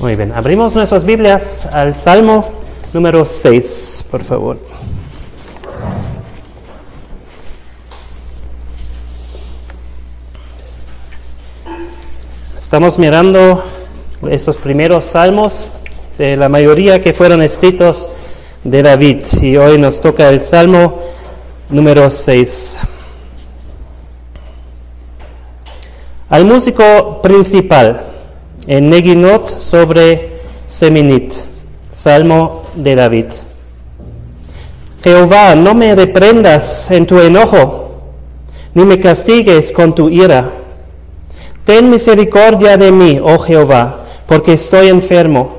Muy bien, abrimos nuestras Biblias al Salmo número 6, por favor. Estamos mirando estos primeros salmos de la mayoría que fueron escritos de David y hoy nos toca el Salmo número 6. Al músico principal en Neginot sobre Seminit, Salmo de David. Jehová, no me reprendas en tu enojo, ni me castigues con tu ira. Ten misericordia de mí, oh Jehová, porque estoy enfermo.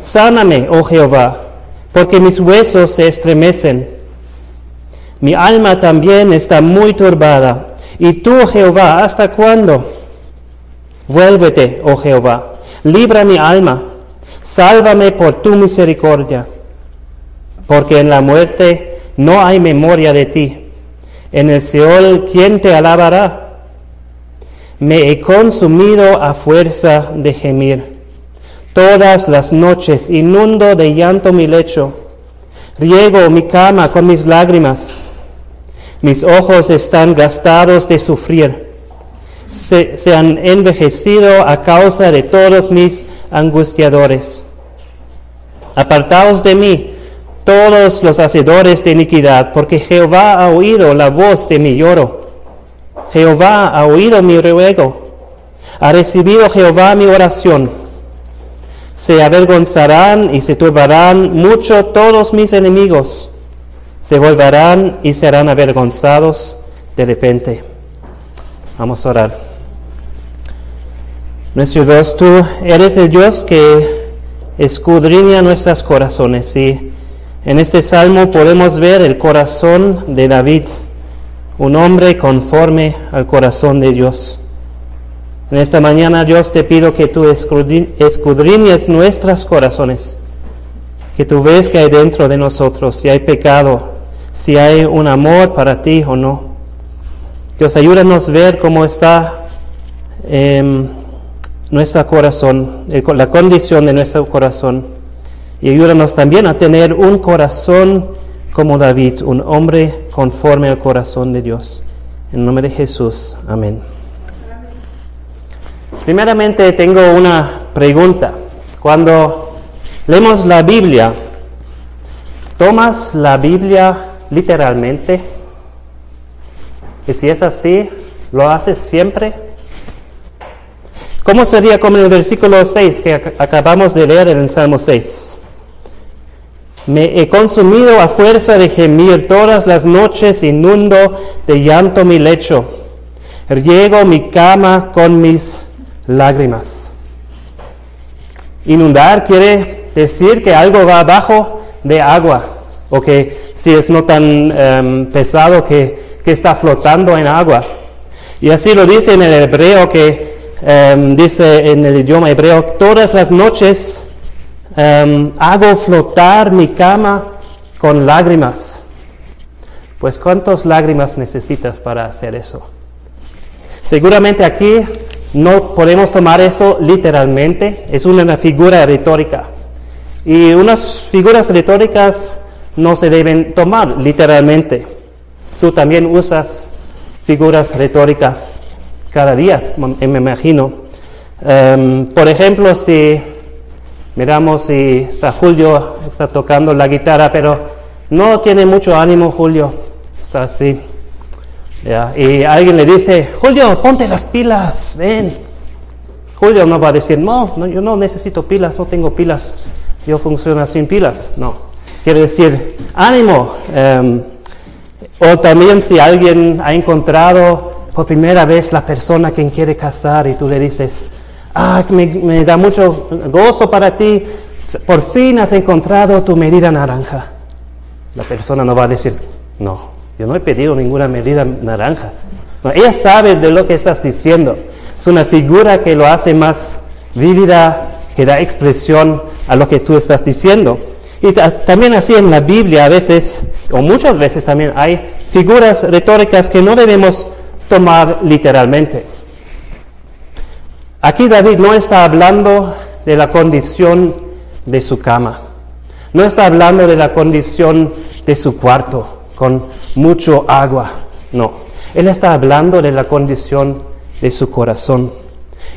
Sáname, oh Jehová, porque mis huesos se estremecen. Mi alma también está muy turbada. ¿Y tú, Jehová, hasta cuándo? Vuélvete, oh Jehová, libra mi alma, sálvame por tu misericordia, porque en la muerte no hay memoria de ti. En el Seol, ¿quién te alabará? Me he consumido a fuerza de gemir. Todas las noches inundo de llanto mi lecho, riego mi cama con mis lágrimas. Mis ojos están gastados de sufrir se, han envejecido a causa de todos mis angustiadores. Apartaos de mí, todos los hacedores de iniquidad, porque Jehová ha oído la voz de mi lloro. Jehová ha oído mi ruego. Ha recibido Jehová mi oración. Se avergonzarán y se turbarán mucho todos mis enemigos. Se volverán y serán avergonzados de repente. Vamos a orar. Nuestro Dios, tú eres el Dios que escudriña nuestros corazones y en este salmo podemos ver el corazón de David, un hombre conforme al corazón de Dios. En esta mañana, Dios, te pido que tú escudriñes nuestros corazones, que tú ves que hay dentro de nosotros, si hay pecado, si hay un amor para ti o no. Dios, ayúdanos a ver cómo está eh, nuestro corazón, la condición de nuestro corazón. Y ayúdanos también a tener un corazón como David, un hombre conforme al corazón de Dios. En nombre de Jesús. Amén. Primeramente tengo una pregunta. Cuando leemos la Biblia, ¿tomas la Biblia literalmente? Y si es así, ¿lo haces siempre? ¿Cómo sería como en el versículo 6 que acabamos de leer en el Salmo 6? Me he consumido a fuerza de gemir todas las noches, inundo de llanto mi lecho, riego mi cama con mis lágrimas. Inundar quiere decir que algo va abajo de agua, o que si es no tan em, pesado que que está flotando en agua. Y así lo dice en el hebreo que em, dice en el idioma hebreo, todas las noches em, hago flotar mi cama con lágrimas. Pues ¿cuántas lágrimas necesitas para hacer eso? Seguramente aquí no podemos tomar eso literalmente, es una figura retórica. Y unas figuras retóricas no se deben tomar literalmente. Tú también usas figuras retóricas cada día, me imagino. Em, por ejemplo, si miramos si está Julio, está tocando la guitarra, pero no tiene mucho ánimo Julio, está así. Y alguien le dice, Julio, ponte las pilas, ven. Julio no va a decir, no, no, yo no necesito pilas, no tengo pilas, yo funciono sin pilas. No, quiere decir, ánimo. Em, o también si alguien ha encontrado por primera vez la persona quien quiere casar y tú le dices, ah, me, da mucho gozo para ti, por fin has encontrado tu medida naranja. La persona no va a decir, no, yo no he pedido ninguna medida naranja. ella sabe de lo que estás diciendo. Es una figura que lo hace más vívida, que da expresión a lo que tú estás diciendo. Y también así en la Biblia a veces, o muchas veces también hay figuras retóricas que no debemos tomar literalmente. Aquí David no está hablando de la condición de su cama. No está hablando de la condición de su cuarto con mucho agua. No. Él está hablando de la condición de su corazón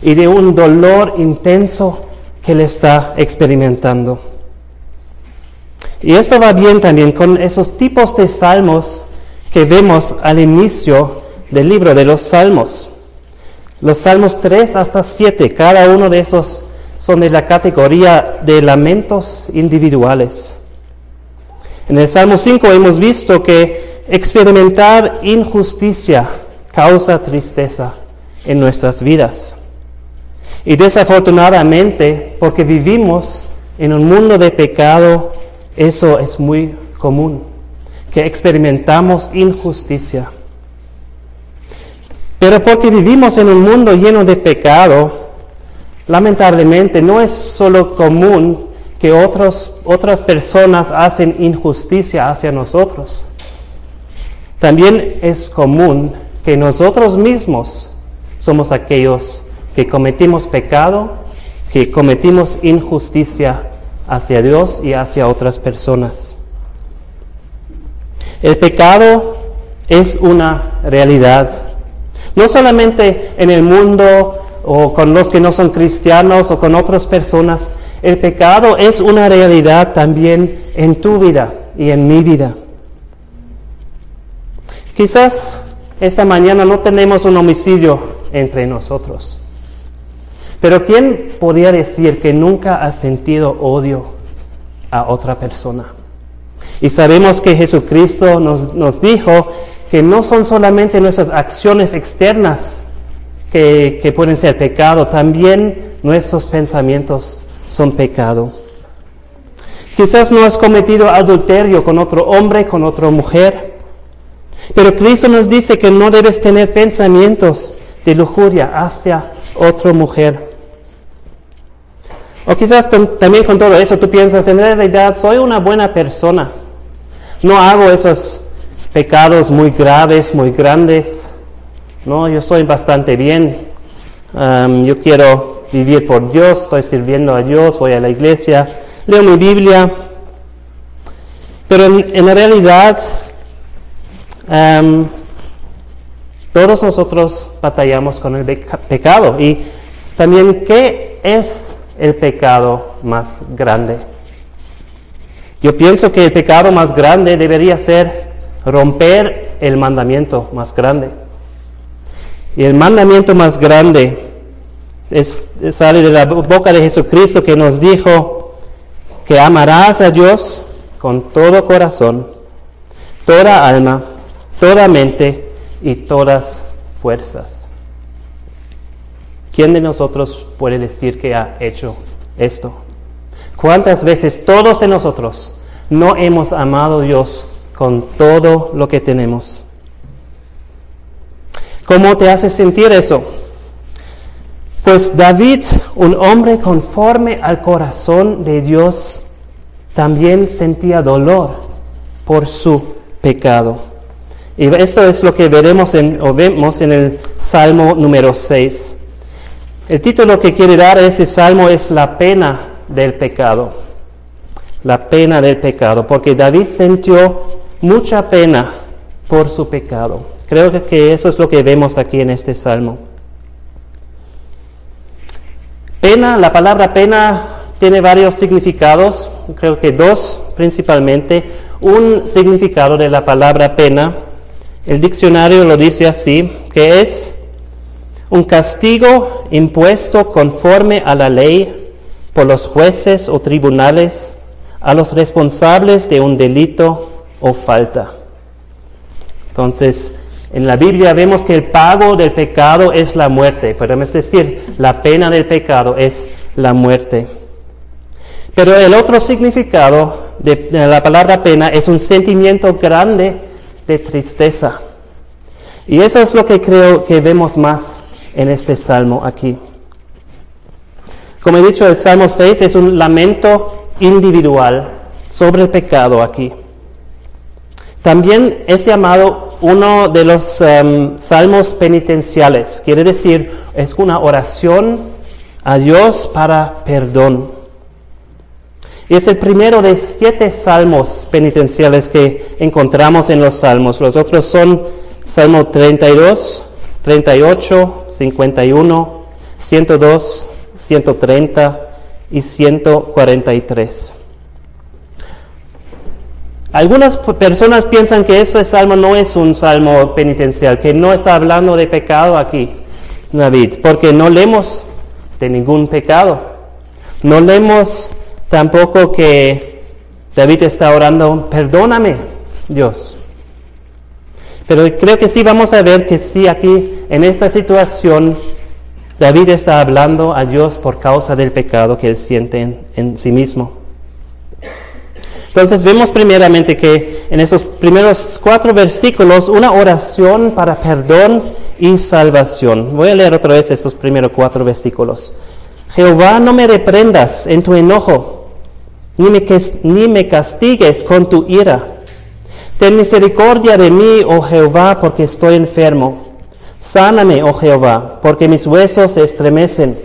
y de un dolor intenso que él está experimentando. Y esto va bien también con esos tipos de salmos que vemos al inicio del libro de los salmos. Los salmos 3 hasta 7, cada uno de esos son de la categoría de lamentos individuales. En el Salmo 5 hemos visto que experimentar injusticia causa tristeza en nuestras vidas. Y desafortunadamente, porque vivimos en un mundo de pecado, eso es muy común, que experimentamos injusticia. Pero porque vivimos en un mundo lleno de pecado, lamentablemente no es solo común que otros, otras personas hacen injusticia hacia nosotros. También es común que nosotros mismos somos aquellos que cometimos pecado, que cometimos injusticia hacia Dios y hacia otras personas. El pecado es una realidad, no solamente en el mundo o con los que no son cristianos o con otras personas, el pecado es una realidad también en tu vida y en mi vida. Quizás esta mañana no tenemos un homicidio entre nosotros, pero ¿quién podría decir que nunca ha sentido odio a otra persona? Y sabemos que Jesucristo nos, nos dijo que no son solamente nuestras acciones externas que, que pueden ser pecado, también nuestros pensamientos son pecado. Quizás no has cometido adulterio con otro hombre, con otra mujer, pero Cristo nos dice que no debes tener pensamientos de lujuria hacia otra mujer. O quizás también con todo eso tú piensas, en realidad soy una buena persona. No hago esos pecados muy graves, muy grandes. No, yo soy bastante bien. yo quiero vivir por Dios, estoy sirviendo a Dios, voy a la iglesia, leo mi Biblia. Pero en, la realidad, todos nosotros batallamos con el pecado. Y también, ¿qué es el pecado más grande? Yo pienso que el pecado más grande debería ser romper el mandamiento más grande. Y el mandamiento más grande es, sale de la boca de Jesucristo que nos dijo que amarás a Dios con todo corazón, toda alma, toda mente y todas fuerzas. ¿Quién de nosotros puede decir que ha hecho esto? ¿Cuántas veces todos de nosotros no hemos amado a Dios con todo lo que tenemos? ¿Cómo te hace sentir eso? Pues David, un hombre conforme al corazón de Dios, también sentía dolor por su pecado. Y esto es lo que veremos en, o vemos en el Salmo número 6. El título que quiere dar a ese salmo es La pena del pecado. La pena del pecado, porque David sintió mucha pena por su pecado. Creo que eso es lo que vemos aquí en este salmo. Pena, la palabra pena tiene varios significados, creo que dos principalmente. Un significado de la palabra pena, el diccionario lo dice así, que es un castigo impuesto conforme a la ley por los jueces o tribunales a los responsables de un delito o falta. Entonces, en la Biblia vemos que el pago del pecado es la muerte, podemos decir, la pena del pecado es la muerte. Pero el otro significado de, la palabra pena es un sentimiento grande de tristeza. Y eso es lo que creo que vemos más en este salmo aquí. Como he dicho, el Salmo 6 es un lamento individual sobre el pecado aquí. También es llamado uno de los em, salmos penitenciales. Quiere decir, es una oración a Dios para perdón. Y es el primero de siete salmos penitenciales que encontramos en los salmos. Los otros son Salmo 32, 38, 51, 102, 130 y 143. Algunas personas piensan que ese salmo no es un salmo penitencial, que no está hablando de pecado aquí, David, porque no leemos de ningún pecado. No leemos tampoco que David está orando, perdóname, Dios. Pero creo que sí vamos a ver que sí aquí, en esta situación, David está hablando a Dios por causa del pecado que él siente en, sí mismo. Entonces vemos primeramente que en esos primeros cuatro versículos una oración para perdón y salvación. Voy a leer otra vez esos primeros cuatro versículos. Jehová, no me reprendas en tu enojo, ni me, ni me castigues con tu ira. Ten misericordia de mí, oh Jehová, porque estoy enfermo. Sáname, oh Jehová, porque mis huesos se estremecen.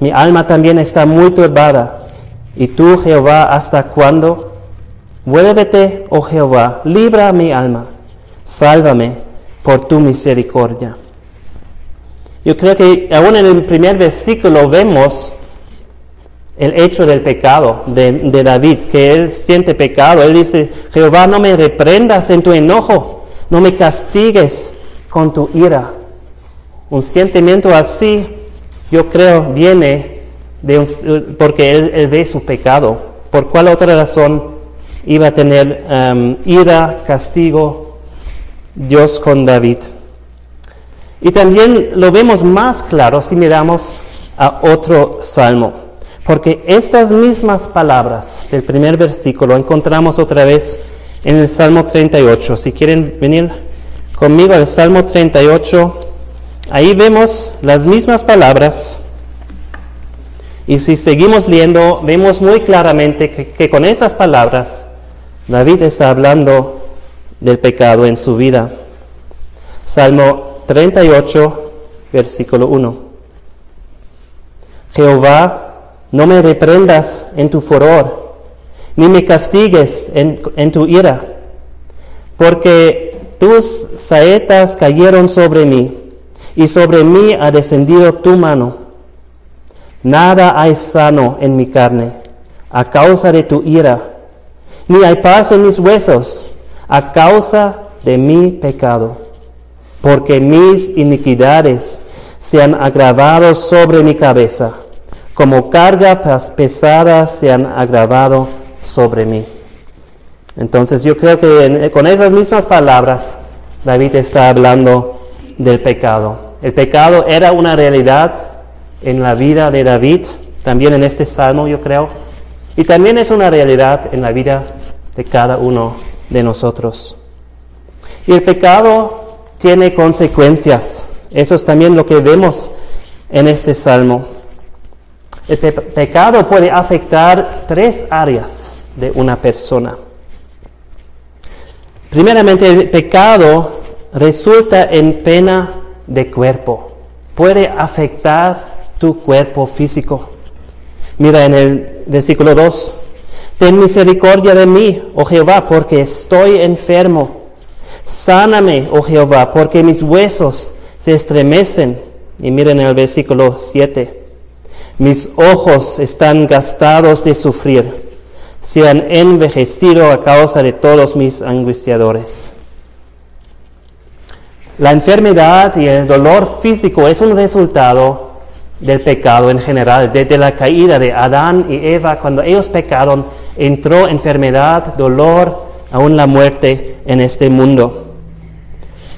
Mi alma también está muy turbada. ¿Y tú, Jehová, hasta cuándo? Vuélvete, oh Jehová, libra mi alma. Sálvame por tu misericordia. Yo creo que aún en el primer versículo vemos el hecho del pecado de, David, que él siente pecado. Él dice, Jehová, no me reprendas en tu enojo, no me castigues con tu ira. Un sentimiento así, yo creo, viene de porque él, ve su pecado. ¿Por cuál otra razón iba a tener um, ira, castigo, Dios con David? Y también lo vemos más claro si miramos a otro salmo. Porque estas mismas palabras del primer versículo encontramos otra vez en el Salmo 38. Si quieren venir conmigo al Salmo 38, ahí vemos las mismas palabras. Y si seguimos leyendo, vemos muy claramente que, con esas palabras David está hablando del pecado en su vida. Salmo 38, versículo 1. Jehová, no me reprendas en tu furor, ni me castigues en, en tu ira, porque tus saetas cayeron sobre mí, y sobre mí ha descendido tu mano. Nada hay sano en mi carne, a causa de tu ira, ni hay paz en mis huesos, a causa de mi pecado, porque mis iniquidades se han agravado sobre mi cabeza, como cargas pesadas se han agravado sobre mí. Entonces yo creo que con esas mismas palabras David está hablando del pecado. El pecado era una realidad en la vida de David, también en este salmo yo creo, y también es una realidad en la vida de cada uno de nosotros. Y el pecado tiene consecuencias. Eso es también lo que vemos en este salmo. El pecado puede afectar tres áreas de una persona. Primeramente, el pecado resulta en pena de cuerpo. Puede afectar tu cuerpo físico. Mira en el versículo 2. Ten misericordia de mí, oh Jehová, porque estoy enfermo. Sáname, oh Jehová, porque mis huesos se estremecen. Y miren el versículo 7. Mis ojos están gastados de sufrir se han envejecido a causa de todos mis angustiadores. La enfermedad y el dolor físico es un resultado del pecado en general. Desde la caída de Adán y Eva, cuando ellos pecaron, entró enfermedad, dolor, aún la muerte en este mundo.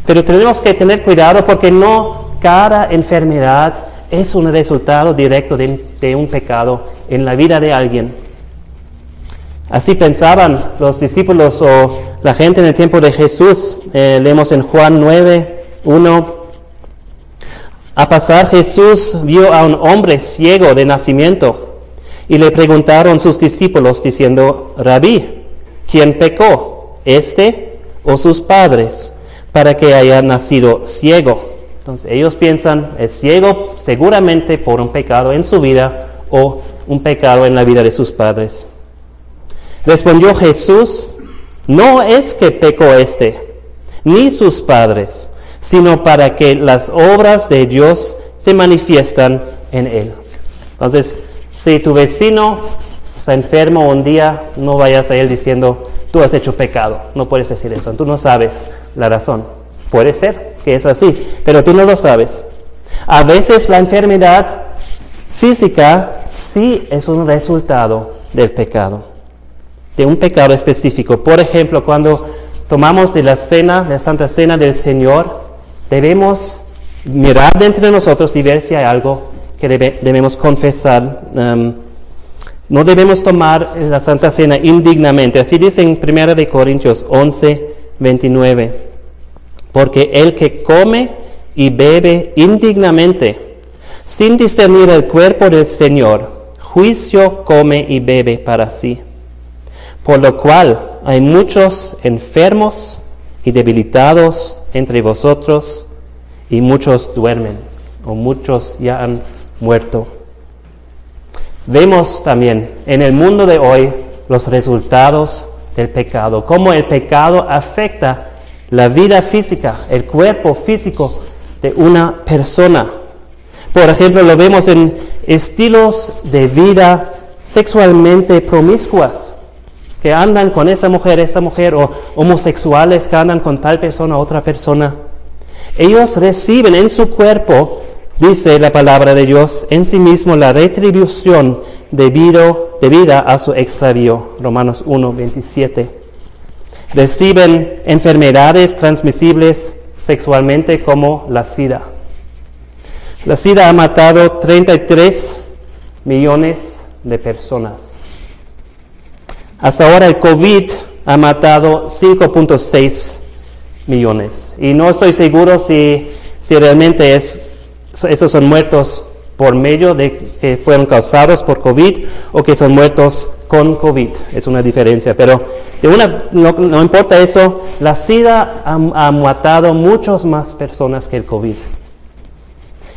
Pero tenemos que tener cuidado porque no cada enfermedad es un resultado directo de, de un pecado en la vida de alguien. Así pensaban los discípulos o la gente en el tiempo de Jesús. Eh, leemos en Juan 9, 1. A pasar Jesús vio a un hombre ciego de nacimiento y le preguntaron sus discípulos diciendo, Rabí, ¿quién pecó, este o sus padres, para que haya nacido ciego? Entonces ellos piensan, es ciego seguramente por un pecado en su vida o un pecado en la vida de sus padres. Respondió Jesús, no es que pecó este, ni sus padres, sino para que las obras de Dios se manifiestan en él. Entonces, si tu vecino está enfermo un día, no vayas a él diciendo, tú has hecho pecado. No puedes decir eso, tú no sabes la razón. Puede ser que es así, pero tú no lo sabes. A veces la enfermedad física sí es un resultado del pecado, de un pecado específico. Por ejemplo, cuando tomamos de la cena, la Santa Cena del Señor, debemos mirar dentro de nosotros y ver si hay algo que debemos confesar. Um, no debemos tomar la Santa Cena indignamente. Así dice en 1 de Corintios 11, 29. Porque el que come y bebe indignamente, sin discernir el cuerpo del Señor, juicio come y bebe para sí. Por lo cual hay muchos enfermos y debilitados entre vosotros, y muchos duermen, o muchos ya han muerto. Vemos también en el mundo de hoy los resultados del pecado, cómo el pecado afecta la vida física, el cuerpo físico de una persona. Por ejemplo, lo vemos en estilos de vida sexualmente promiscuas, que andan con esa mujer, esa mujer, o homosexuales que andan con tal persona, otra persona. Ellos reciben en su cuerpo, dice la palabra de Dios, en sí mismo la retribución debido, debida a su extravío. Romanos 1, 27. Reciben enfermedades transmisibles sexualmente como la SIDA. La SIDA ha matado 33 millones de personas. Hasta ahora el COVID ha matado 5.6 millones. Y no estoy seguro si, realmente es, esos son muertos por medio de que fueron causados por COVID o que son muertos con COVID. Es una diferencia. Pero de una, no, importa eso, la SIDA ha, matado muchas más personas que el COVID.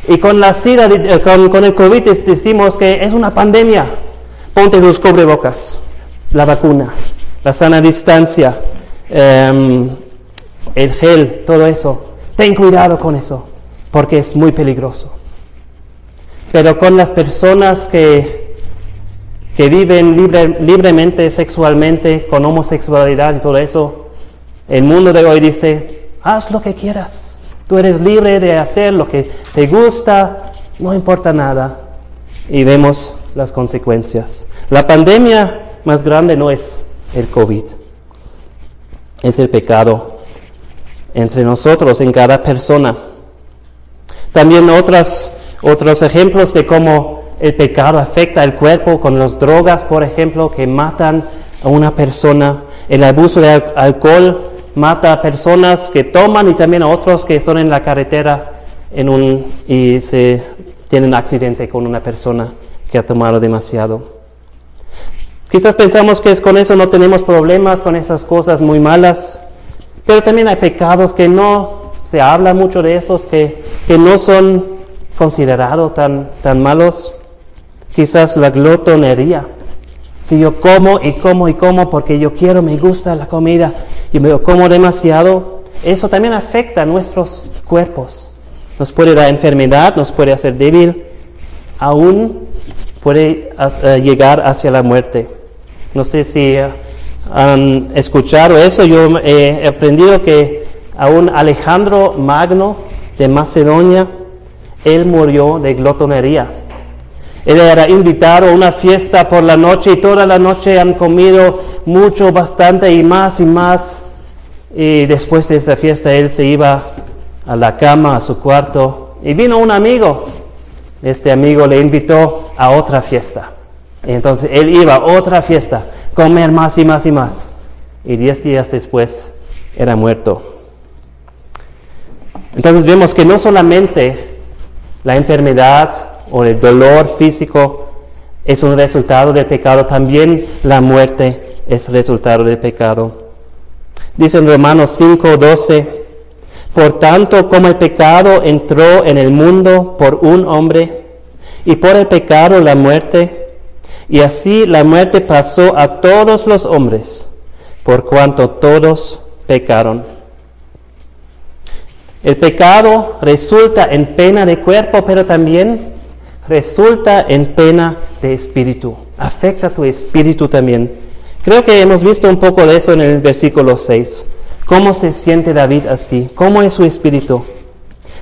Y con la SIDA, eh, con, con el COVID decimos que es una pandemia. Ponte tus cubrebocas, la vacuna, la sana distancia. Em, el gel, todo eso. Ten cuidado con eso, porque es muy peligroso. Pero con las personas que, que viven libremente sexualmente, con homosexualidad y todo eso, el mundo de hoy dice, haz lo que quieras. Tú eres libre de hacer lo que te gusta, no importa nada. Y vemos las consecuencias. La pandemia más grande no es el COVID, es el pecado entre nosotros, en cada persona. También otras, otros ejemplos de cómo el pecado afecta al cuerpo con las drogas, por ejemplo, que matan a una persona. El abuso de alcohol mata a personas que toman y también a otros que están en la carretera un, y se tienen accidente con una persona que ha tomado demasiado. Quizás pensamos que con eso no tenemos problemas, con esas cosas muy malas, pero también hay pecados que no se habla mucho de esos, que, que no son considerados tan, tan malos. Quizás la glotonería. Si yo como y como y como porque yo quiero, me gusta la comida y me como demasiado, eso también afecta a nuestros cuerpos. Nos puede dar enfermedad, nos puede hacer débil, aún puede eh, llegar hacia la muerte. No sé si eh, han escuchado eso, yo he aprendido que aún Alejandro Magno de Macedonia, él murió de glotonería. Él era invitado a una fiesta por la noche y toda la noche han comido mucho, bastante y más y más. Y después de esa fiesta él se iba a la cama, a su cuarto, y vino un amigo. Este amigo le invitó a otra fiesta. Entonces él iba a otra fiesta comer más y más y más. Y diez días después era muerto. Entonces vemos que no solamente la enfermedad o el dolor físico es un resultado del pecado, también la muerte es resultado del pecado. Dice en Romanos 5, 12, Por tanto, como el pecado entró en el mundo por un hombre, y por el pecado la muerte, y así la muerte pasó a todos los hombres, por cuanto todos pecaron. El pecado resulta en pena de cuerpo, pero también resulta en pena de espíritu. Afecta tu espíritu también. Creo que hemos visto un poco de eso en el versículo 6. ¿Cómo se siente David así? ¿Cómo es su espíritu?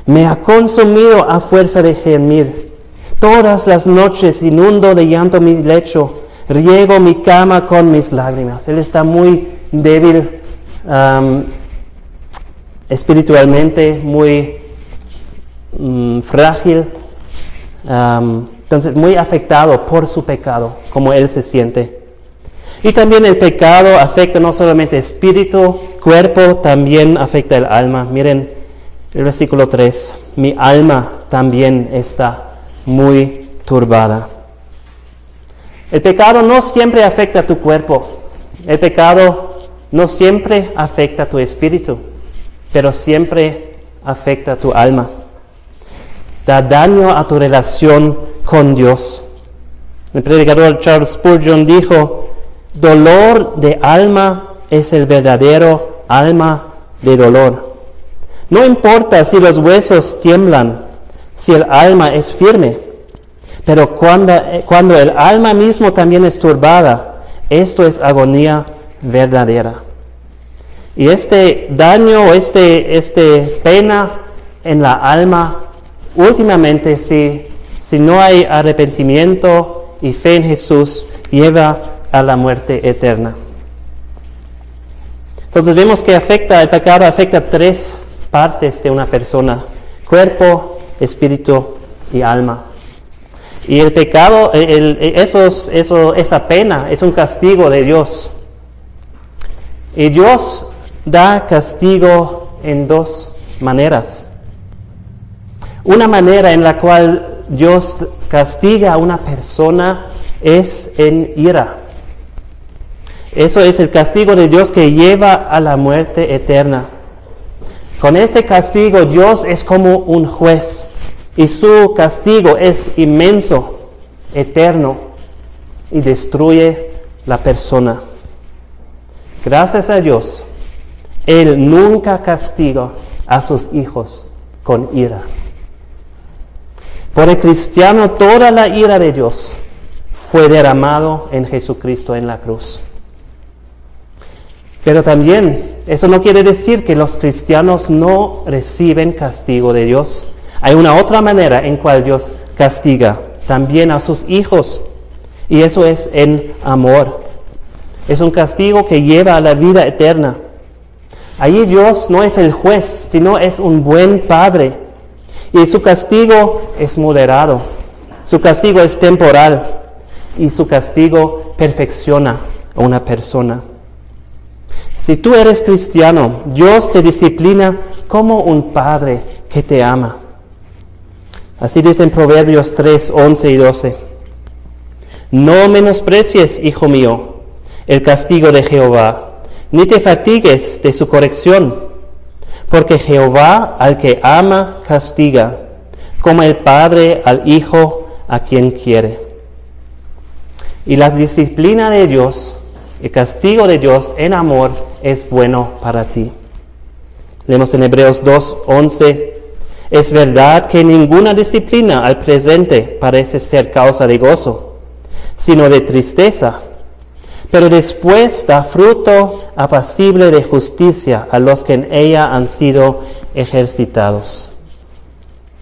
Me ha consumido a fuerza de gemir. Todas las noches inundo de llanto mi lecho, riego mi cama con mis lágrimas. Él está muy débil espiritualmente, muy mm, frágil, entonces muy afectado por su pecado, como él se siente. Y también el pecado afecta no solamente espíritu, cuerpo, también afecta el alma. Miren el versículo 3, mi alma también está muy turbada. El pecado no siempre afecta a tu cuerpo, el pecado no siempre afecta tu espíritu, pero siempre afecta tu alma. Da daño a tu relación con Dios. El predicador Charles Spurgeon dijo, Dolor de alma es el verdadero alma de dolor. No importa si los huesos tiemblan, si el alma es firme, pero cuando, cuando el alma mismo también es turbada, esto es agonía verdadera. Y este daño, este, este pena en la alma, últimamente si, si no hay arrepentimiento y fe en Jesús, lleva a la muerte eterna. Entonces vemos que afecta, el pecado afecta tres partes de una persona, cuerpo, espíritu y alma. Y el pecado, el, esos, eso, esa pena es un castigo de Dios. Y Dios da castigo en dos maneras. Una manera en la cual Dios castiga a una persona es en ira. Eso es el castigo de Dios que lleva a la muerte eterna. Con este castigo Dios es como un juez y su castigo es inmenso, eterno y destruye la persona. Gracias a Dios, Él nunca castiga a sus hijos con ira. Por el cristiano toda la ira de Dios fue derramado en Jesucristo en la cruz. Pero también eso no quiere decir que los cristianos no reciben castigo de Dios. Hay una otra manera en cual Dios castiga también a sus hijos. Y eso es en amor. Es un castigo que lleva a la vida eterna. Allí Dios no es el juez, sino es un buen padre. Y su castigo es moderado. Su castigo es temporal. Y su castigo perfecciona a una persona. Si tú eres cristiano, Dios te disciplina como un padre que te ama. Así dicen Proverbios 3, 11 y 12. No menosprecies, hijo mío, el castigo de Jehová, ni te fatigues de su corrección, porque Jehová al que ama castiga, como el padre al hijo a quien quiere. Y la disciplina de Dios el castigo de Dios en amor es bueno para ti. Leemos en Hebreos 2, 11. Es verdad que ninguna disciplina al presente parece ser causa de gozo, sino de tristeza, pero después da fruto apacible de justicia a los que en ella han sido ejercitados.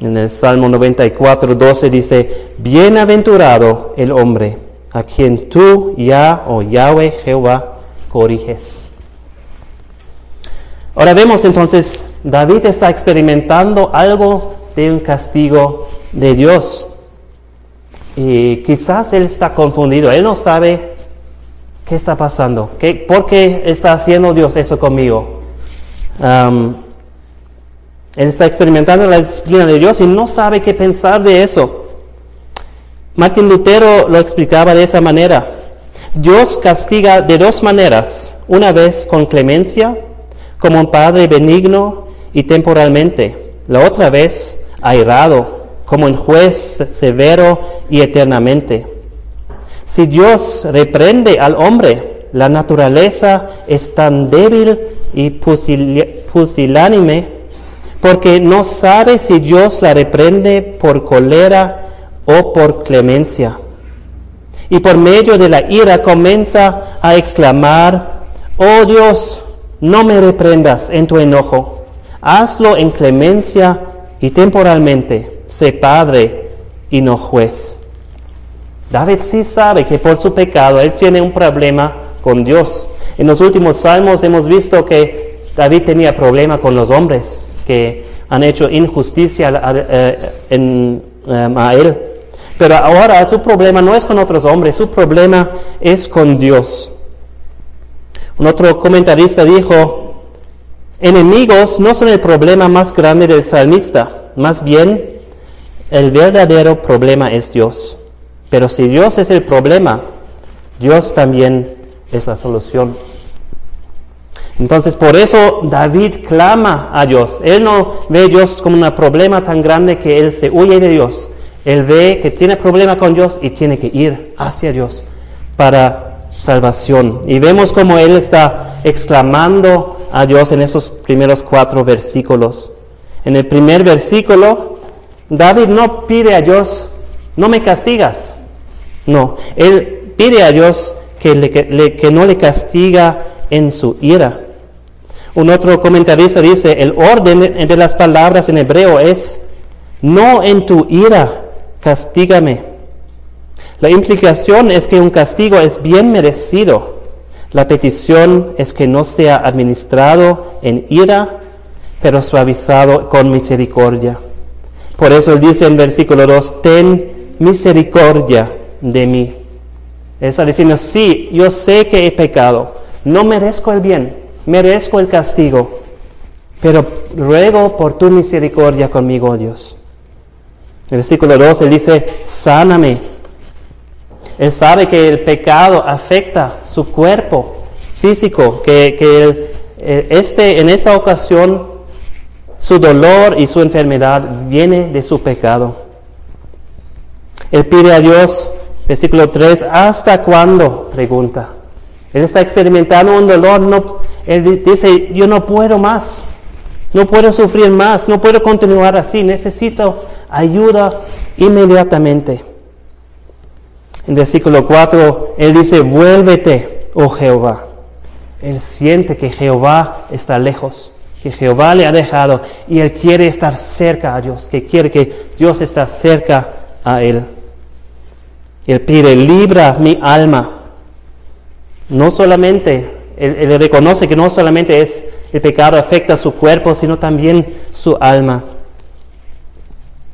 En el Salmo 94, 12 dice, Bienaventurado el hombre a quien tú, ya o Yahweh Jehová, corriges. Ahora vemos entonces, David está experimentando algo de un castigo de Dios. Y quizás él está confundido, él no sabe qué está pasando, ¿Qué, por qué está haciendo Dios eso conmigo. él está experimentando la disciplina de Dios y no sabe qué pensar de eso. Martín Lutero lo explicaba de esa manera. Dios castiga de dos maneras, una vez con clemencia, como un padre benigno, y temporalmente, la otra vez airado, como un juez severo y eternamente. Si Dios reprende al hombre, la naturaleza es tan débil y pusilánime porque no sabe si Dios la reprende por cólera o por clemencia. Y por medio de la ira comienza a exclamar, oh Dios, no me reprendas en tu enojo, hazlo en clemencia y temporalmente, sé padre y no juez. David sí sabe que por su pecado él tiene un problema con Dios. En los últimos salmos hemos visto que David tenía problema con los hombres que han hecho injusticia en, eh, a él. Pero ahora su problema no es con otros hombres, su problema es con Dios. Un otro comentarista dijo, enemigos no son el problema más grande del salmista, más bien el verdadero problema es Dios. Pero si Dios es el problema, Dios también es la solución. Entonces por eso David clama a Dios. Él no ve a Dios como un problema tan grande que él se huye de Dios. Él ve que tiene problema con Dios y tiene que ir hacia Dios para salvación. Y vemos como él está exclamando a Dios en esos primeros cuatro versículos. En el primer versículo, David no pide a Dios, no me castigas. No, él pide a Dios que, que no le castiga en su ira. Un otro comentarista dice, el orden de las palabras en hebreo es, no en tu ira, castígame. La implicación es que un castigo es bien merecido. La petición es que no sea administrado en ira, pero suavizado con misericordia. Por eso dice en versículo 2, ten misericordia de mí. Está diciendo, sí, yo sé que he pecado, no merezco el bien, merezco el castigo, pero ruego por tu misericordia conmigo, Dios. En el versículo 2 él dice, sáname. Él sabe que el pecado afecta su cuerpo físico, que, que eh, este, en esta ocasión su dolor y su enfermedad viene de su pecado. Él pide a Dios, versículo 3, ¿hasta cuándo? Pregunta. Él está experimentando un dolor, no, él dice, yo no puedo más, no puedo sufrir más, no puedo continuar así, necesito ayuda inmediatamente. En versículo 4, él dice, vuélvete, oh Jehová. Él siente que Jehová está lejos, que Jehová le ha dejado y él quiere estar cerca a Dios, que quiere que Dios está cerca a él. Él pide, libra mi alma. No solamente, él, reconoce que no solamente es el pecado afecta su cuerpo, sino también su alma.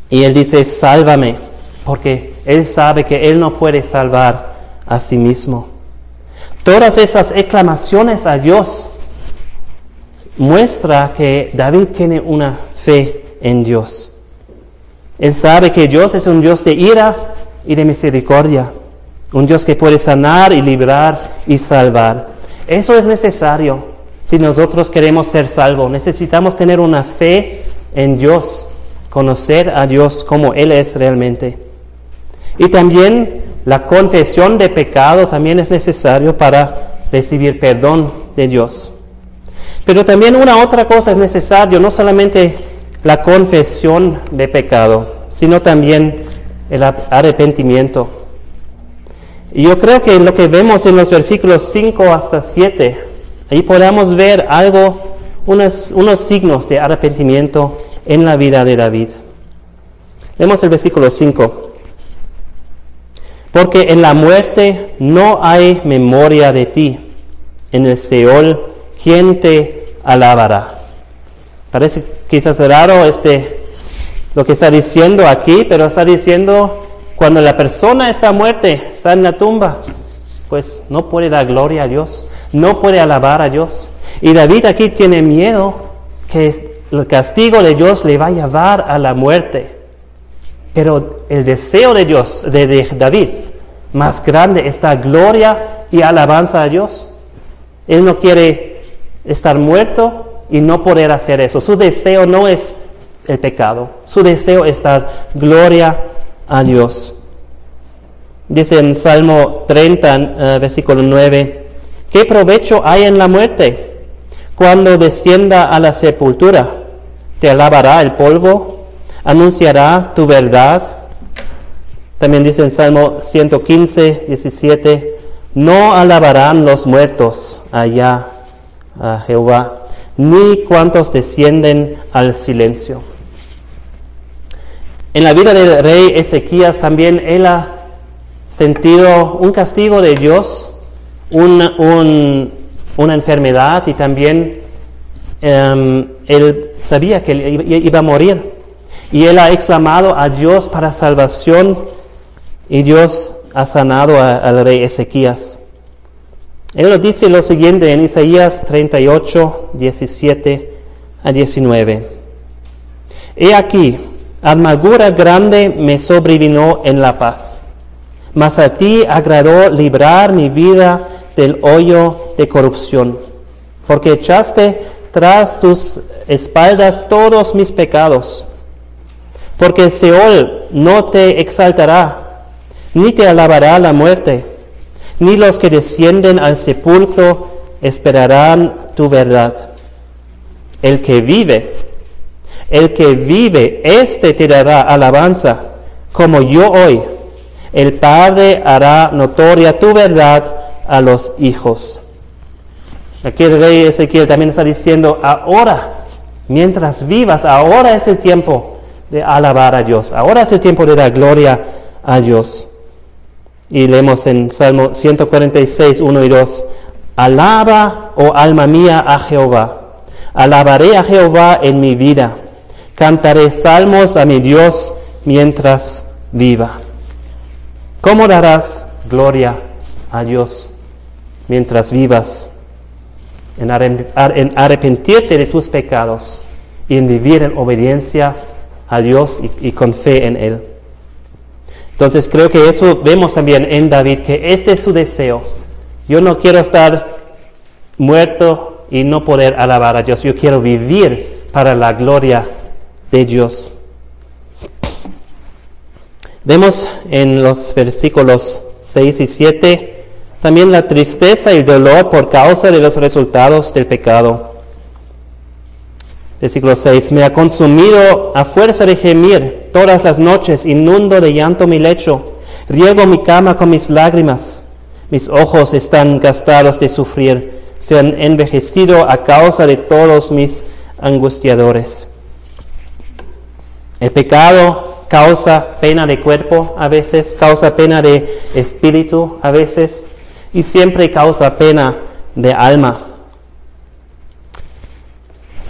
Y él dice, sálvame, porque él sabe que él no puede salvar a sí mismo. Todas esas exclamaciones a Dios muestra que David tiene una fe en Dios. Él sabe que Dios es un Dios de ira y de misericordia, un Dios que puede sanar y librar y salvar. Eso es necesario si nosotros queremos ser salvos. Necesitamos tener una fe en Dios conocer a Dios como Él es realmente. Y también la confesión de pecado también es necesario para recibir perdón de Dios. Pero también una otra cosa es necesario, no solamente la confesión de pecado, sino también el arrepentimiento. Y yo creo que lo que vemos en los versículos 5 hasta 7, ahí podemos ver algo, unos, unos signos de arrepentimiento en la vida de David. Vemos el versículo 5. Porque en la muerte no hay memoria de ti. En el Seol, ¿quién te alabará? Parece quizás raro este, lo que está diciendo aquí, pero está diciendo cuando la persona está muerta, está en la tumba, pues no puede dar gloria a Dios, no puede alabar a Dios. Y David aquí tiene miedo que el castigo de Dios le va a llevar a la muerte. Pero el deseo de Dios, de, David, más grande está gloria y alabanza a Dios. Él no quiere estar muerto, y no poder hacer eso. Su deseo no es el pecado, su deseo es dar gloria a Dios. Dice en Salmo 30, eh, versículo 9, ¿qué provecho hay en la muerte cuando descienda a la sepultura? ¿Te alabará el polvo? ¿Anunciará tu verdad? También dice en Salmo 115, 17, no alabarán los muertos allá a Jehová, ni cuantos descienden al silencio. En la vida del rey Ezequías también él ha sentido un castigo de Dios, una, una enfermedad y también em, él sabía que iba a morir. Y él ha exclamado a Dios para salvación y Dios ha sanado al rey Ezequías. Él lo dice lo siguiente en Isaías 38, 17 a 19. He aquí, amargura grande me sobrevino en la paz, mas a ti agradó librar mi vida del hoyo de corrupción, porque echaste tras tus espaldas todos mis pecados, porque Seol no te exaltará ni te alabará la muerte, ni los que descienden al sepulcro esperarán tu verdad. El que vive, el que vive, éste te dará alabanza, como yo hoy. El Padre hará notoria tu verdad a los hijos. Aquí el rey Ezequiel también está diciendo, ahora, mientras vivas, ahora es el tiempo de alabar a Dios, ahora es el tiempo de dar gloria a Dios. Y leemos en Salmo 146, 1 y 2, Alaba, oh alma mía, a Jehová. Alabaré a Jehová en mi vida. Cantaré salmos a mi Dios mientras viva. ¿Cómo darás gloria a Dios mientras vivas? En, arrepentirte de tus pecados y en vivir en obediencia a Dios y con fe en Él. Entonces creo que eso vemos también en David, que este es su deseo. Yo no quiero estar muerto y no poder alabar a Dios. Yo quiero vivir para la gloria de Dios. Vemos en los versículos 6 y 7 también la tristeza y el dolor por causa de los resultados del pecado. Versículo 6, me ha consumido a fuerza de gemir todas las noches, inundo de llanto mi lecho, riego mi cama con mis lágrimas, mis ojos están gastados de sufrir, se han envejecido a causa de todos mis angustiadores. El pecado causa pena de cuerpo a veces, causa pena de espíritu a veces y siempre causa pena de alma.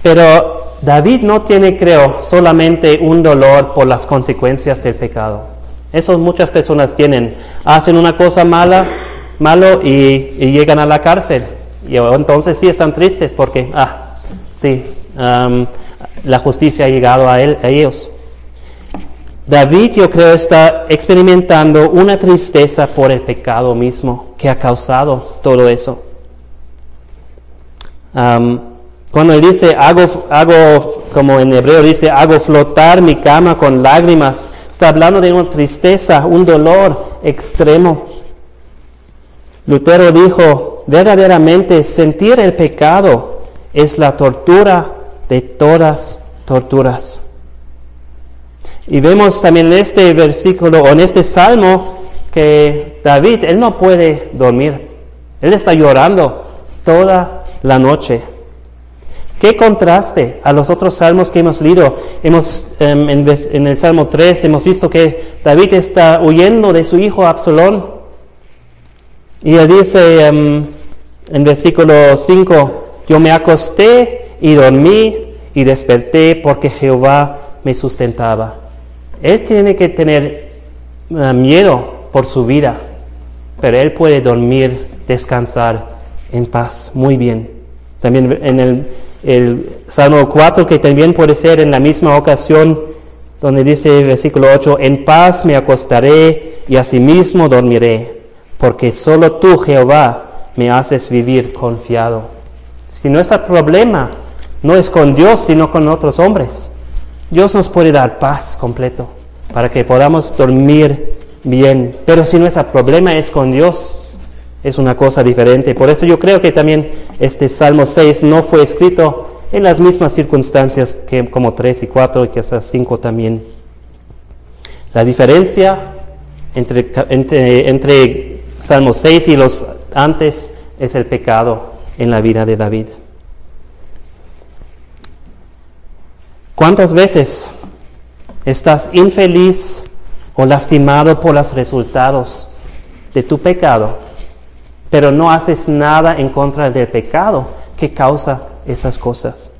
Pero David no tiene, creo, solamente un dolor por las consecuencias del pecado. Eso muchas personas tienen. Hacen una cosa mala, malo y, llegan a la cárcel. Y entonces sí están tristes porque, ah, sí, la justicia ha llegado a, él, a ellos. David, yo creo, está experimentando una tristeza por el pecado mismo que ha causado todo eso. Cuando él dice, hago, hago, como en hebreo dice, hago flotar mi cama con lágrimas, está hablando de una tristeza, un dolor extremo. Lutero dijo, verdaderamente sentir el pecado es la tortura de todas torturas. Y vemos también en este versículo o en este salmo que David, él no puede dormir. Él está llorando toda la noche. Qué contraste a los otros salmos que hemos leído. Hemos, em, en, el Salmo 3 hemos visto que David está huyendo de su hijo Absalón. Y él dice em, en versículo 5, yo me acosté y dormí y desperté porque Jehová me sustentaba. Él tiene que tener eh, miedo por su vida, pero él puede dormir, descansar en paz, muy bien. También en el Salmo 4, que también puede ser en la misma ocasión, donde dice versículo 8, en paz me acostaré y asimismo dormiré, porque solo tú, Jehová, me haces vivir confiado. Si nuestro problema No es con Dios, sino con otros hombres. Dios nos puede dar paz completo para que podamos dormir bien. Pero si nuestro problema es con Dios, es una cosa diferente. Por eso yo creo que también este Salmo 6 no fue escrito en las mismas circunstancias que como 3 y 4 y que hasta 5 también. La diferencia entre, entre, entre Salmo 6 y los antes es el pecado en la vida de David. ¿Cuántas veces estás infeliz o lastimado por los resultados de tu pecado, pero no haces nada en contra del pecado que causa esas cosas?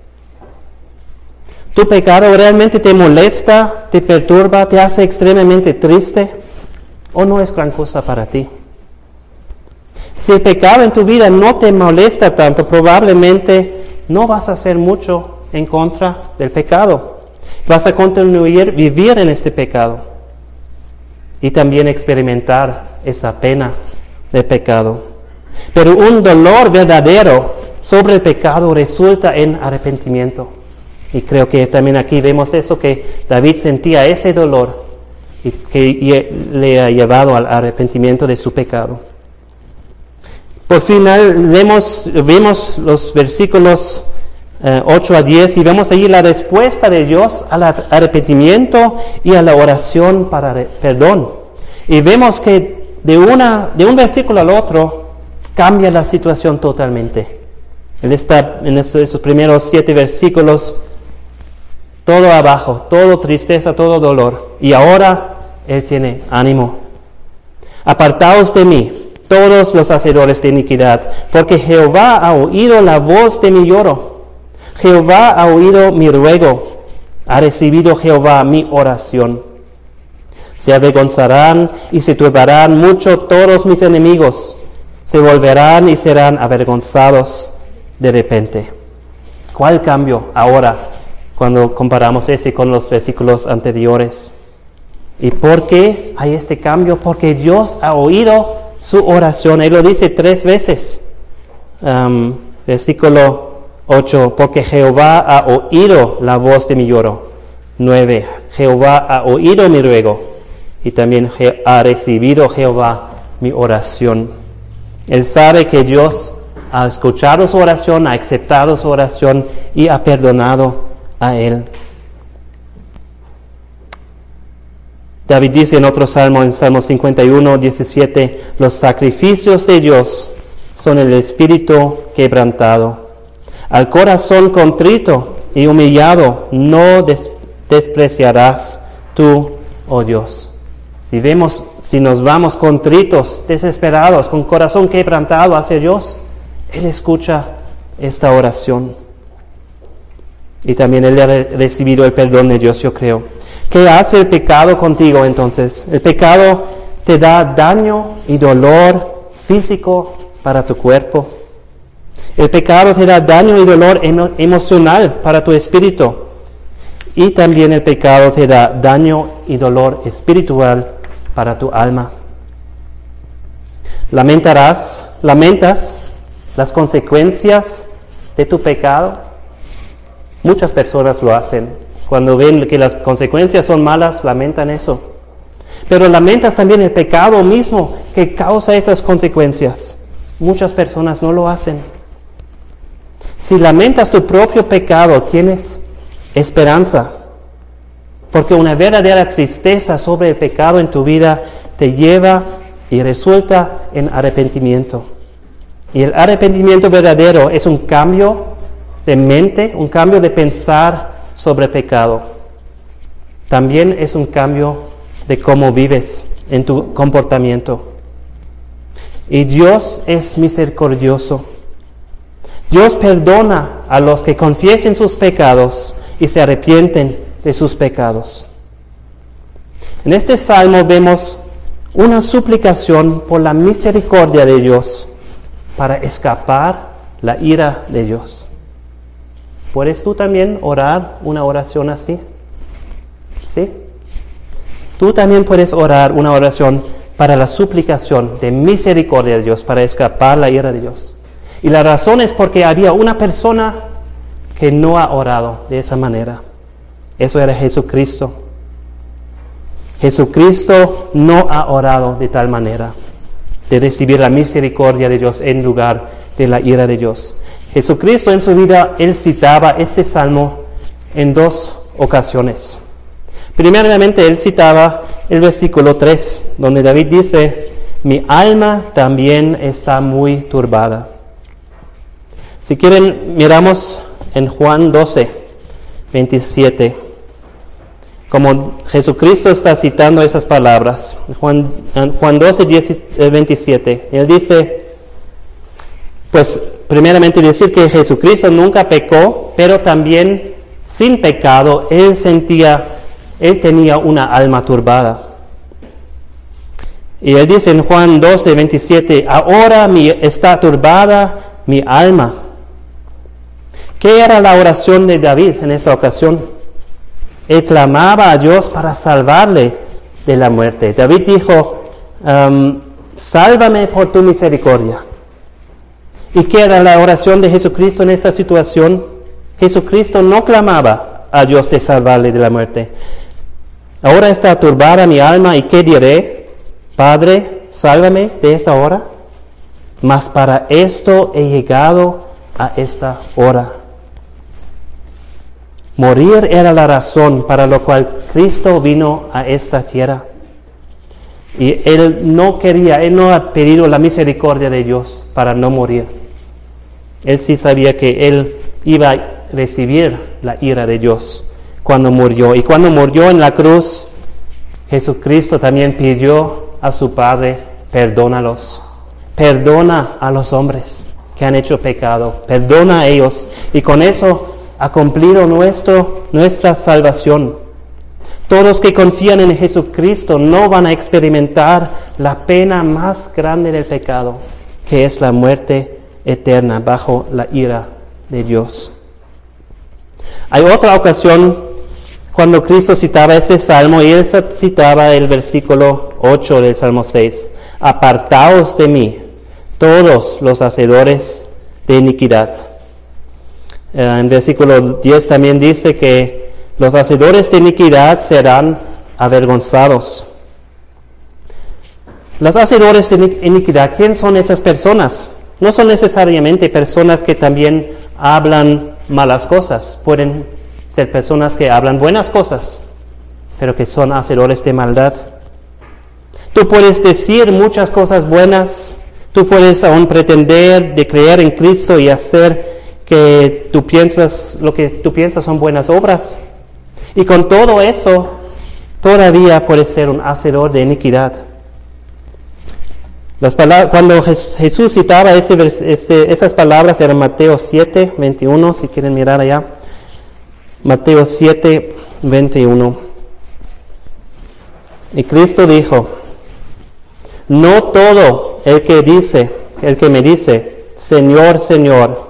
¿Tu pecado realmente te molesta, te perturba, te hace extremadamente triste o no es gran cosa para ti? Si el pecado en tu vida no te molesta tanto, probablemente no vas a hacer mucho en contra del pecado. Vas a continuar vivir en este pecado y también experimentar esa pena del pecado. Pero un dolor verdadero sobre el pecado resulta en arrepentimiento. Y creo que también aquí vemos eso, que David sentía ese dolor y que le ha llevado al arrepentimiento de su pecado. Por final vemos, los versículos 8 eh, a 10 y vemos allí la respuesta de Dios al arrepentimiento y a la oración para perdón. Y vemos que de, una, de un versículo al otro cambia la situación totalmente. Él está en esos primeros siete versículos, todo abajo, todo tristeza, todo dolor. Y ahora Él tiene ánimo. Apartaos de mí, todos los hacedores de iniquidad, porque Jehová ha oído la voz de mi lloro Jehová ha oído mi ruego, ha recibido Jehová mi oración. Se avergonzarán y se turbarán mucho todos mis enemigos, se volverán y serán avergonzados de repente. ¿Cuál cambio ahora cuando comparamos este con los versículos anteriores? ¿Y por qué hay este cambio? Porque Dios ha oído su oración. Él lo dice tres veces. Um, versículo 8. Porque Jehová ha oído la voz de mi lloro. 9. Jehová ha oído mi ruego. Y también ha recibido Jehová mi oración. Él sabe que Dios ha escuchado su oración, ha aceptado su oración y ha perdonado a él. David dice en otro salmo, en Salmo 51, 17, los sacrificios de Dios son el espíritu quebrantado al corazón contrito y humillado no despreciarás tú, oh Dios. Si vemos, si nos vamos contritos, desesperados, con corazón quebrantado hacia Dios, Él escucha esta oración. Y también Él ha recibido el perdón de Dios, yo creo. ¿Qué hace el pecado contigo entonces? El pecado te da daño y dolor físico para tu cuerpo el pecado te da daño y dolor emocional para tu espíritu. Y también el pecado te da daño y dolor espiritual para tu alma. Lamentarás, lamentas las consecuencias de tu pecado. Muchas personas lo hacen. Cuando ven que las consecuencias son malas, lamentan eso. Pero lamentas también el pecado mismo que causa esas consecuencias. Muchas personas no lo hacen. Si lamentas tu propio pecado, tienes esperanza, porque una verdadera tristeza sobre el pecado en tu vida te lleva y resulta en arrepentimiento. Y el arrepentimiento verdadero es un cambio de mente, un cambio de pensar sobre el pecado. También es un cambio de cómo vives en tu comportamiento. Y Dios es misericordioso. Dios perdona a los que confiesen sus pecados y se arrepienten de sus pecados. En este salmo vemos una suplicación por la misericordia de Dios para escapar la ira de Dios. ¿Puedes tú también orar una oración así? ¿Sí? Tú también puedes orar una oración para la suplicación de misericordia de Dios, para escapar la ira de Dios. Y la razón es porque había una persona que no ha orado de esa manera. Eso era Jesucristo. Jesucristo no ha orado de tal manera de recibir la misericordia de Dios en lugar de la ira de Dios. Jesucristo en su vida, él citaba este salmo en dos ocasiones. Primeramente, él citaba el versículo 3, donde David dice, mi alma también está muy turbada. Si quieren, miramos en Juan 12, 27, como Jesucristo está citando esas palabras. Juan, Juan 12, 27, él dice, pues primeramente decir que Jesucristo nunca pecó, pero también sin pecado, él sentía, él tenía una alma turbada. Y él dice en Juan 12, 27, ahora mi, está turbada mi alma. ¿Qué era la oración de David en esta ocasión? Él clamaba a Dios para salvarle de la muerte. David dijo, um, sálvame por tu misericordia. ¿Y qué era la oración de Jesucristo en esta situación? Jesucristo no clamaba a Dios de salvarle de la muerte. Ahora está turbada mi alma y ¿qué diré? Padre, sálvame de esta hora. Mas para esto he llegado a esta hora. Morir era la razón para lo cual Cristo vino a esta tierra. Y él no quería, él no ha pedido la misericordia de Dios para no morir. Él sí sabía que él iba a recibir la ira de Dios cuando murió. Y cuando murió en la cruz, Jesucristo también pidió a su Padre, perdónalos. Perdona a los hombres que han hecho pecado. Perdona a ellos. Y con eso ha cumplido nuestro, nuestra salvación. Todos que confían en Jesucristo no van a experimentar la pena más grande del pecado, que es la muerte eterna bajo la ira de Dios. Hay otra ocasión cuando Cristo citaba este salmo y él citaba el versículo 8 del Salmo 6. Apartaos de mí, todos los hacedores de iniquidad en versículo 10 también dice que los hacedores de iniquidad serán avergonzados. Los hacedores de iniquidad, ¿quién son esas personas? No son necesariamente personas que también hablan malas cosas. Pueden ser personas que hablan buenas cosas, pero que son hacedores de maldad. Tú puedes decir muchas cosas buenas, tú puedes aún pretender de creer en Cristo y hacer que tú piensas, lo que tú piensas son buenas obras. Y con todo eso, todavía puedes ser un hacedor de iniquidad. Las cuando Jesús citaba ese, esas palabras, era Mateo 7, 21, si quieren mirar allá. Mateo 7, 21. Y Cristo dijo, no todo el que dice, el que me dice, Señor, Señor,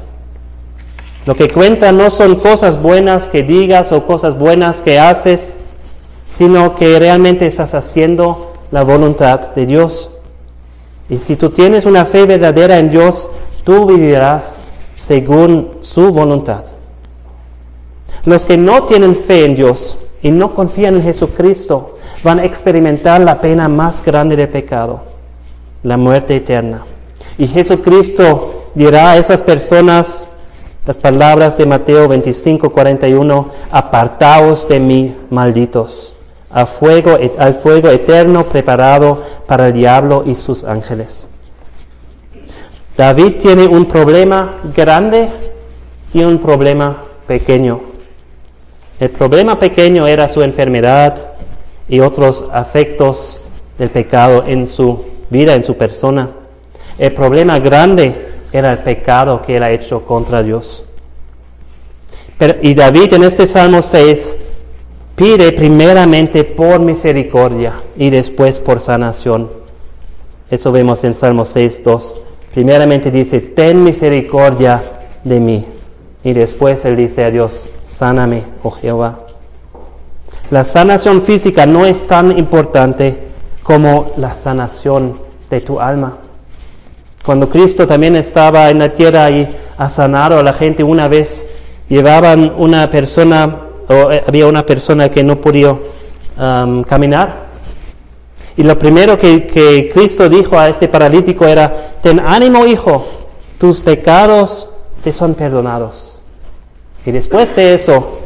Lo que cuenta no son cosas buenas que digas o cosas buenas que haces, sino que realmente estás haciendo la voluntad de Dios. Y si tú tienes una fe verdadera en Dios, tú vivirás según su voluntad. Los que no tienen fe en Dios y no confían en Jesucristo van a experimentar la pena más grande del pecado, la muerte eterna. Y Jesucristo dirá a esas personas, las palabras de Mateo 25, 41, apartaos de mí, malditos, al fuego, al fuego eterno preparado para el diablo y sus ángeles. David tiene un problema grande y un problema pequeño. El problema pequeño era su enfermedad y otros afectos del pecado en su vida, en su persona. El problema grande era el pecado que él ha hecho contra Dios. Y David en este Salmo 6 pide primeramente por misericordia y después por sanación. Eso vemos en Salmo 6, 2. Primeramente dice, ten misericordia de mí. Y después él dice a Dios, sáname, oh Jehová. La sanación física no es tan importante como la sanación de tu alma. Cuando Cristo también estaba en la tierra y ha sanado a la gente una vez, llevaban una persona, o eh, había una persona que no podía caminar. Y lo primero que, que Cristo dijo a este paralítico era, ten ánimo hijo, tus pecados te son perdonados. Y después de eso,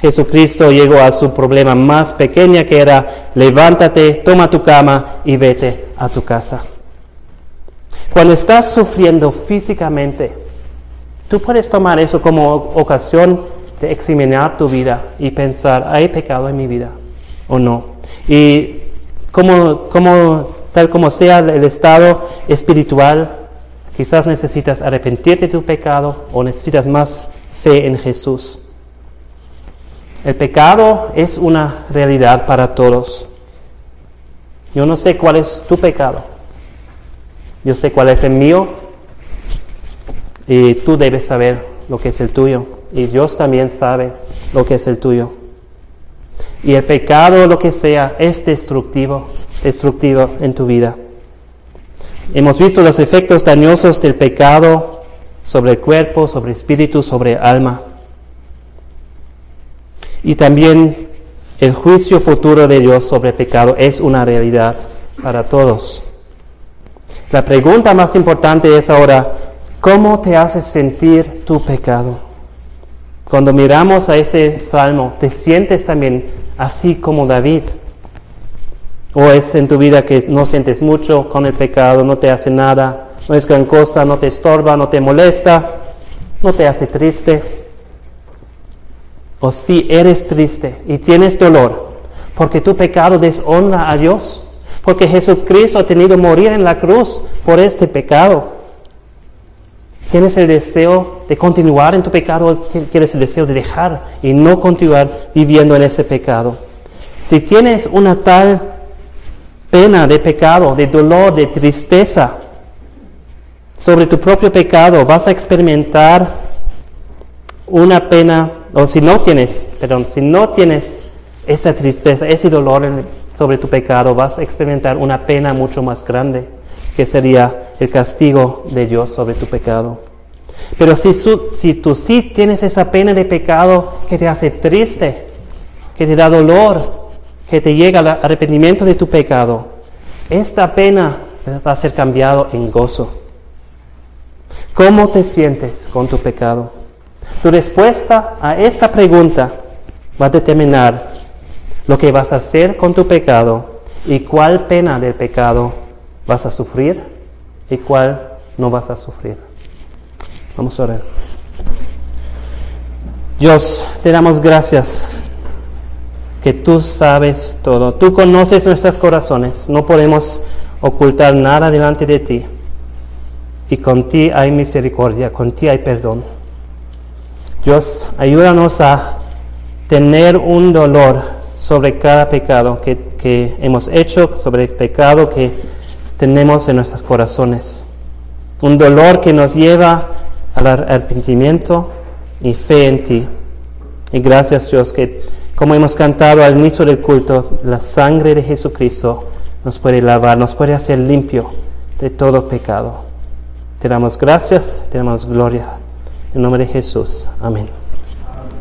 Jesucristo llegó a su problema más pequeño que era, levántate, toma tu cama y vete a tu casa. Cuando estás sufriendo físicamente, tú puedes tomar eso como ocasión de examinar tu vida y pensar, ¿hay pecado en mi vida o no? Y como, como, tal como sea el estado espiritual, quizás necesitas arrepentirte de tu pecado o necesitas más fe en Jesús. El pecado es una realidad para todos. Yo no sé cuál es tu pecado. Yo sé cuál es el mío. Y tú debes saber lo que es el tuyo. Y Dios también sabe lo que es el tuyo. Y el pecado, lo que sea, es destructivo, destructivo en tu vida. Hemos visto los efectos dañosos del pecado sobre el cuerpo, sobre el espíritu, sobre el alma. Y también el juicio futuro de Dios sobre el pecado es una realidad para todos. La pregunta más importante es ahora, ¿cómo te hace sentir tu pecado? Cuando miramos a este salmo, ¿te sientes también así como David? ¿O es en tu vida que no sientes mucho con el pecado, no te hace nada, no es gran cosa, no te estorba, no te molesta, no te hace triste. O si eres triste y tienes dolor porque tu pecado deshonra a Dios, porque Jesucristo ha tenido que morir en la cruz por este pecado. ¿Tienes el deseo de continuar en tu pecado tienes el deseo de dejar y no continuar viviendo en este pecado? Si tienes una tal pena de pecado, de dolor, de tristeza, sobre tu propio pecado, vas a experimentar una pena, o si no tienes, perdón, si no tienes esa tristeza, ese dolor sobre tu pecado, vas a experimentar una pena mucho más grande, que sería el castigo de Dios sobre tu pecado. Pero si, si tú sí tienes esa pena de pecado que te hace triste, que te da dolor, que te llega al arrepentimiento de tu pecado, esta pena va a ser cambiado en gozo. ¿Cómo te sientes con tu pecado? Tu respuesta a esta pregunta va a determinar lo que vas a hacer con tu pecado y cuál pena del pecado vas a sufrir y cuál no vas a sufrir. Vamos a orar. Dios, te damos gracias que tú sabes todo. Tú conoces nuestros corazones. No podemos ocultar nada delante de ti y con ti hay misericordia, con ti hay perdón. Dios, ayúdanos a tener un dolor sobre cada pecado que, hemos hecho, sobre el pecado que tenemos en nuestros corazones. Un dolor que nos lleva al arrepentimiento y fe en ti. Y gracias Dios que como hemos cantado al inicio del culto, la sangre de Jesucristo nos puede lavar, nos puede hacer limpio de todo pecado. Te damos gracias, te damos gloria. En nombre de Jesús. Amén.